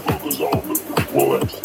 down, resolve it, relax.